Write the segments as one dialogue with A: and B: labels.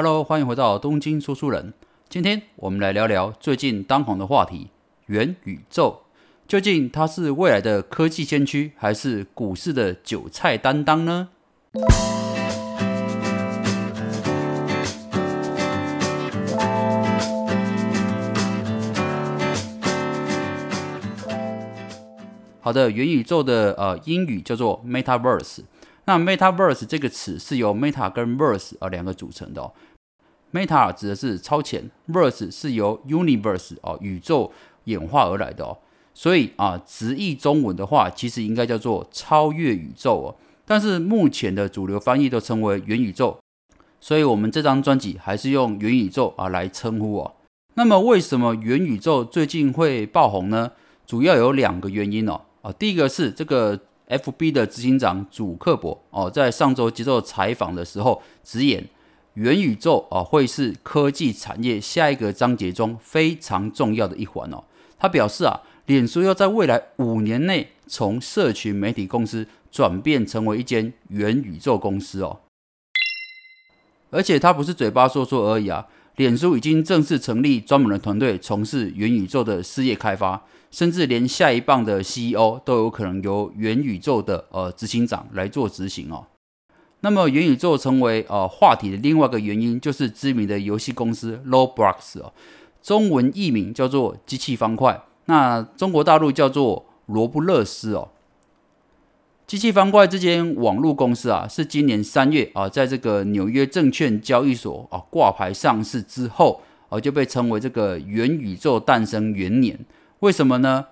A: Hello，欢迎回到东京说书人。今天我们来聊聊最近当红的话题——元宇宙。究竟它是未来的科技先驱，还是股市的韭菜担当呢？好的，元宇宙的呃英语叫做 Metaverse。那 Metaverse 这个词是由 Meta 跟 Verse 啊两个组成的哦。Meta 指的是超前，Verse 是由 Universe 哦宇宙演化而来的哦。所以啊，直译中文的话，其实应该叫做超越宇宙哦。但是目前的主流翻译都称为元宇宙，所以我们这张专辑还是用元宇宙啊来称呼哦。那么为什么元宇宙最近会爆红呢？主要有两个原因哦。啊，第一个是这个 F B 的执行长祖克伯哦，在上周接受采访的时候直言，元宇宙啊会是科技产业下一个章节中非常重要的一环哦。他表示啊，脸书要在未来五年内从社群媒体公司转变成为一间元宇宙公司哦。而且他不是嘴巴说说而已啊，脸书已经正式成立专门的团队从事元宇宙的事业开发。甚至连下一棒的 CEO 都有可能由元宇宙的呃执行长来做执行哦。那么元宇宙成为呃话题的另外一个原因，就是知名的游戏公司 Roblox 哦，中文译名叫做机器方块，那中国大陆叫做罗布勒斯哦。机器方块这间网络公司啊，是今年三月啊，在这个纽约证券交易所啊挂牌上市之后啊，就被称为这个元宇宙诞生元年。为什么呢？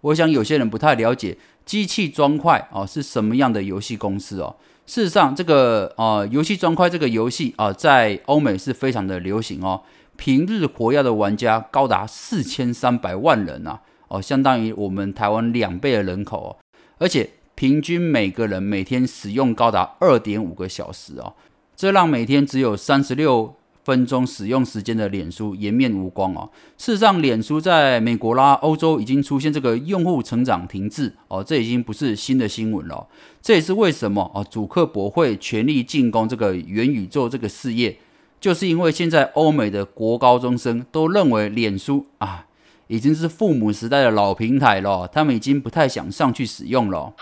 A: 我想有些人不太了解机器砖块哦是什么样的游戏公司哦。事实上，这个呃游戏砖块这个游戏啊，在欧美是非常的流行哦。平日活跃的玩家高达四千三百万人啊，哦，相当于我们台湾两倍的人口哦。而且平均每个人每天使用高达二点五个小时哦，这让每天只有三十六。分钟使用时间的脸书颜面无光哦。事实上，脸书在美国啦、欧洲已经出现这个用户成长停滞哦，这已经不是新的新闻了。这也是为什么啊，主客博会全力进攻这个元宇宙这个事业，就是因为现在欧美的国高中生都认为脸书啊已经是父母时代的老平台了，他们已经不太想上去使用了。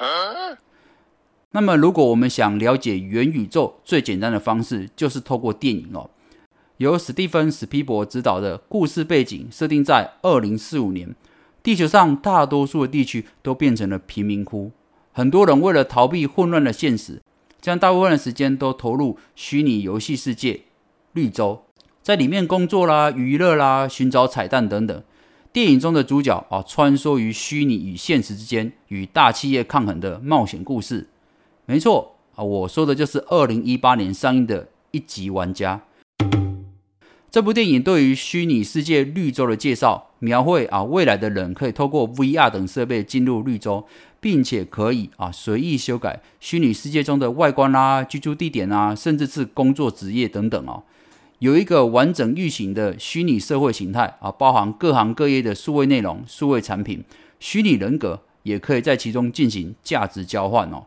A: 那么，如果我们想了解元宇宙，最简单的方式就是透过电影哦。由史蒂芬·史皮伯执导的故事背景设定在二零四五年，地球上大多数的地区都变成了贫民窟，很多人为了逃避混乱的现实，将大部分的时间都投入虚拟游戏世界绿洲，在里面工作啦、娱乐啦、寻找彩蛋等等。电影中的主角啊，穿梭于虚拟与现实之间，与大企业抗衡的冒险故事。没错啊，我说的就是二零一八年上映的一级玩家。这部电影对于虚拟世界绿洲的介绍，描绘啊未来的人可以透过 VR 等设备进入绿洲，并且可以啊随意修改虚拟世界中的外观啦、居住地点啊，甚至是工作职业等等哦，有一个完整运行的虚拟社会形态啊，包含各行各业的数位内容、数位产品、虚拟人格，也可以在其中进行价值交换哦。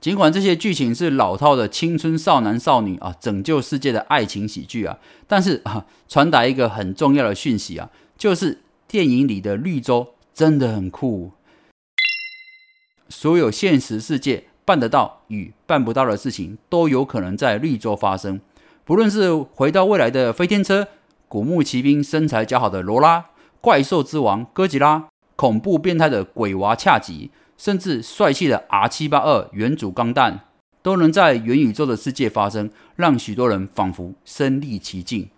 A: 尽管这些剧情是老套的青春少男少女啊拯救世界的爱情喜剧啊，但是啊传达一个很重要的讯息啊，就是电影里的绿洲真的很酷。所有现实世界办得到与办不到的事情都有可能在绿洲发生。不论是回到未来的飞天车、古墓奇兵身材较好的罗拉、怪兽之王哥吉拉、恐怖变态的鬼娃恰吉。甚至帅气的 R 七八二元祖钢弹都能在元宇宙的世界发生，让许多人仿佛身临其境。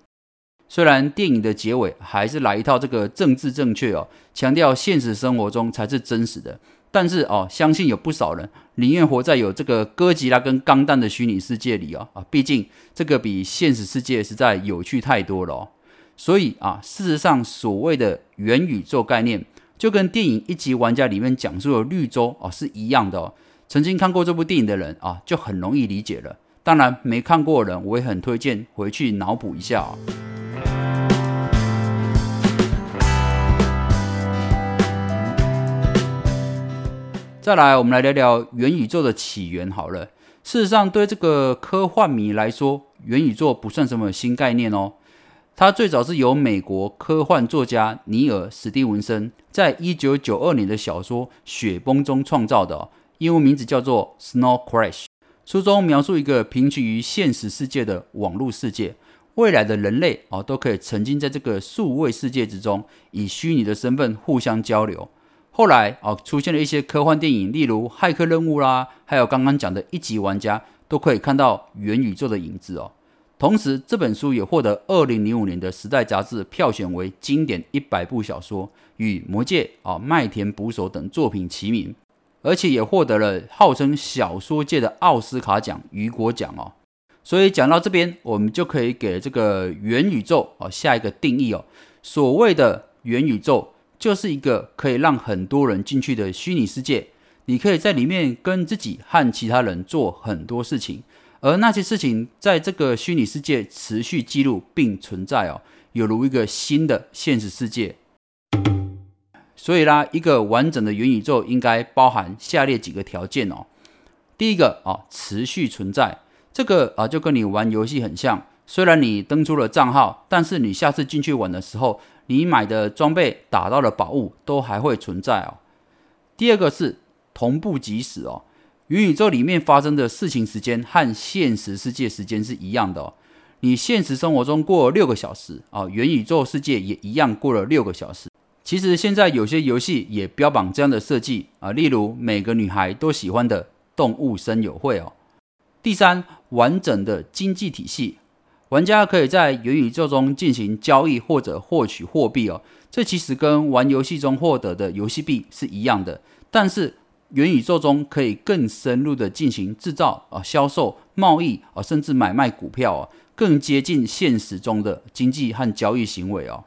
A: 虽然电影的结尾还是来一套这个政治正确哦，强调现实生活中才是真实的，但是哦，相信有不少人宁愿活在有这个哥吉拉跟钢弹的虚拟世界里哦啊，毕竟这个比现实世界实在有趣太多了哦。所以啊，事实上所谓的元宇宙概念。就跟电影《一级玩家》里面讲述的绿洲哦是一样的。曾经看过这部电影的人啊，就很容易理解了。当然，没看过的人，我也很推荐回去脑补一下。再来，我们来聊聊元宇宙的起源。好了，事实上，对这个科幻迷来说，元宇宙不算什么新概念哦。它最早是由美国科幻作家尼尔·史蒂文森在一九九二年的小说《雪崩》中创造的，英文名字叫做《Snow Crash》。书中描述一个平行于现实世界的网络世界，未来的人类啊都可以沉浸在这个数位世界之中，以虚拟的身份互相交流。后来啊，出现了一些科幻电影，例如《骇客任务》啦，还有刚刚讲的一级玩家，都可以看到元宇宙的影子哦。同时，这本书也获得二零零五年的《时代》杂志票选为经典一百部小说，与《魔戒》啊、《麦田捕手》等作品齐名，而且也获得了号称小说界的奥斯卡奖——雨果奖哦。所以讲到这边，我们就可以给这个元宇宙啊下一个定义哦。所谓的元宇宙，就是一个可以让很多人进去的虚拟世界，你可以在里面跟自己和其他人做很多事情。而那些事情在这个虚拟世界持续记录并存在哦，有如一个新的现实世界。所以啦，一个完整的元宇宙应该包含下列几个条件哦。第一个啊，持续存在，这个啊就跟你玩游戏很像，虽然你登出了账号，但是你下次进去玩的时候，你买的装备、打到的宝物都还会存在哦。第二个是同步即时哦。元宇宙里面发生的事情时间和现实世界时间是一样的哦。你现实生活中过了六个小时啊，元宇宙世界也一样过了六个小时。其实现在有些游戏也标榜这样的设计啊，例如每个女孩都喜欢的动物森友会哦。第三，完整的经济体系，玩家可以在元宇宙中进行交易或者获取货币哦。这其实跟玩游戏中获得的游戏币是一样的，但是。元宇宙中可以更深入的进行制造啊、销售、贸易啊，甚至买卖股票啊，更接近现实中的经济和交易行为哦。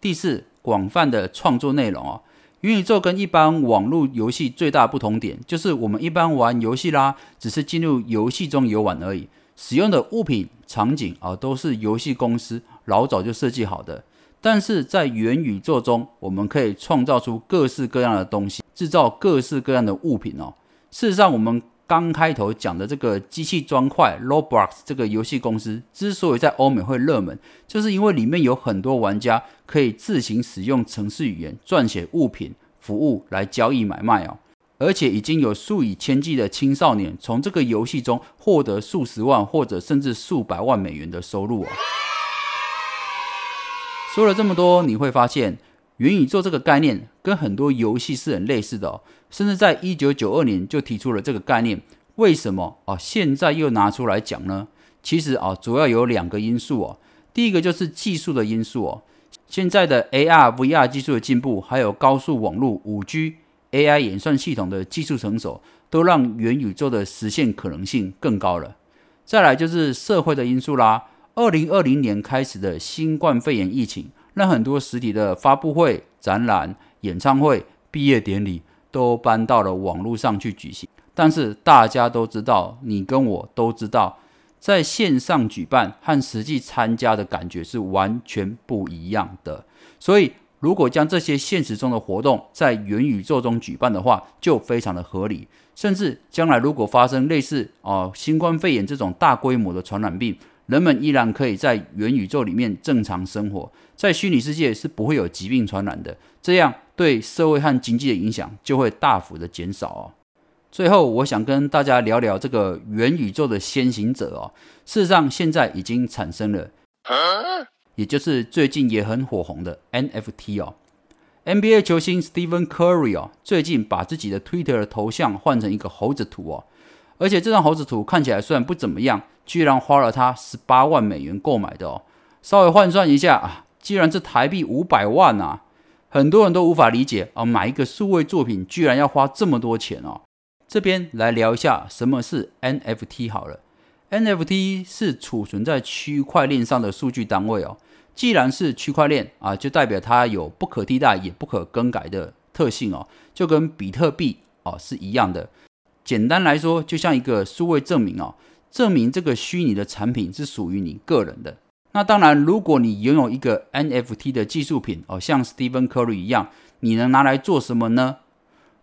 A: 第四，广泛的创作内容哦。元宇宙跟一般网络游戏最大不同点，就是我们一般玩游戏啦，只是进入游戏中游玩而已，使用的物品、场景啊，都是游戏公司老早就设计好的。但是在元宇宙中，我们可以创造出各式各样的东西，制造各式各样的物品哦。事实上，我们刚开头讲的这个机器砖块 Roblox 这个游戏公司，之所以在欧美会热门，就是因为里面有很多玩家可以自行使用程式语言撰写物品、服务来交易买卖哦。而且已经有数以千计的青少年从这个游戏中获得数十万或者甚至数百万美元的收入哦。说了这么多，你会发现元宇宙这个概念跟很多游戏是很类似的哦，甚至在一九九二年就提出了这个概念。为什么啊？现在又拿出来讲呢？其实啊，主要有两个因素哦。第一个就是技术的因素哦。现在的 AR、VR 技术的进步，还有高速网络、五 G、AI 演算系统的技术成熟，都让元宇宙的实现可能性更高了。再来就是社会的因素啦。二零二零年开始的新冠肺炎疫情，让很多实体的发布会、展览、演唱会、毕业典礼都搬到了网络上去举行。但是大家都知道，你跟我都知道，在线上举办和实际参加的感觉是完全不一样的。所以，如果将这些现实中的活动在元宇宙中举办的话，就非常的合理。甚至将来如果发生类似啊新冠肺炎这种大规模的传染病，人们依然可以在元宇宙里面正常生活，在虚拟世界是不会有疾病传染的，这样对社会和经济的影响就会大幅的减少哦。最后，我想跟大家聊聊这个元宇宙的先行者哦。事实上，现在已经产生了，也就是最近也很火红的 NFT 哦。NBA 球星 Stephen Curry 哦，最近把自己的 Twitter 头像换成一个猴子图哦。而且这张猴子图看起来虽然不怎么样，居然花了他十八万美元购买的哦。稍微换算一下啊，既然这台币五百万啊，很多人都无法理解啊，买一个数位作品居然要花这么多钱哦。这边来聊一下什么是 NFT 好了。NFT 是储存在区块链上的数据单位哦。既然是区块链啊，就代表它有不可替代也不可更改的特性哦，就跟比特币哦是一样的。简单来说，就像一个数位证明哦，证明这个虚拟的产品是属于你个人的。那当然，如果你拥有一个 NFT 的技术品哦，像 Stephen Curry 一样，你能拿来做什么呢？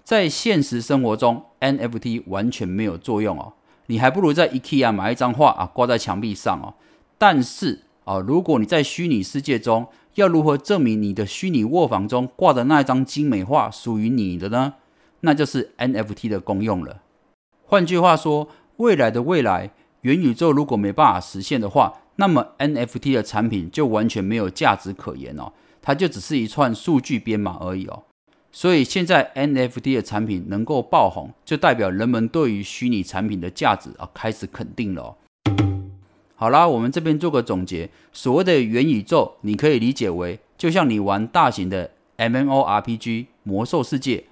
A: 在现实生活中，NFT 完全没有作用哦。你还不如在 IKEA 买一张画啊，挂在墙壁上哦。但是啊，如果你在虚拟世界中，要如何证明你的虚拟卧房中挂的那一张精美画属于你的呢？那就是 NFT 的功用了。换句话说，未来的未来，元宇宙如果没办法实现的话，那么 NFT 的产品就完全没有价值可言哦，它就只是一串数据编码而已哦。所以现在 NFT 的产品能够爆红，就代表人们对于虚拟产品的价值啊开始肯定了。好啦，我们这边做个总结。所谓的元宇宙，你可以理解为，就像你玩大型的 MMORPG 魔兽世界、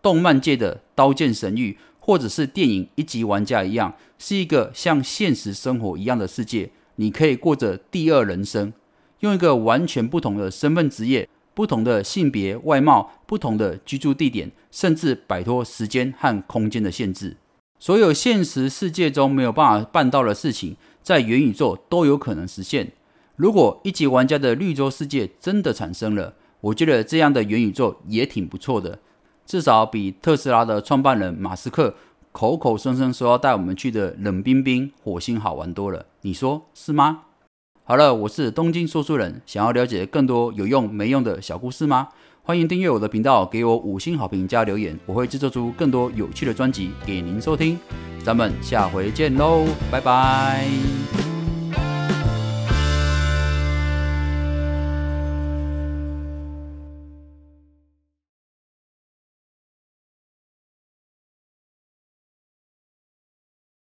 A: 动漫界的刀剑神域，或者是电影一级玩家一样，是一个像现实生活一样的世界。你可以过着第二人生，用一个完全不同的身份、职业、不同的性别、外貌、不同的居住地点，甚至摆脱时间和空间的限制。所有现实世界中没有办法办到的事情。在元宇宙都有可能实现。如果一级玩家的绿洲世界真的产生了，我觉得这样的元宇宙也挺不错的，至少比特斯拉的创办人马斯克口口声声说要带我们去的冷冰冰火星好玩多了。你说是吗？好了，我是东京说书人，想要了解更多有用没用的小故事吗？欢迎订阅我的频道，给我五星好评加留言，我会制作出更多有趣的专辑给您收听。咱们下回见喽，拜拜。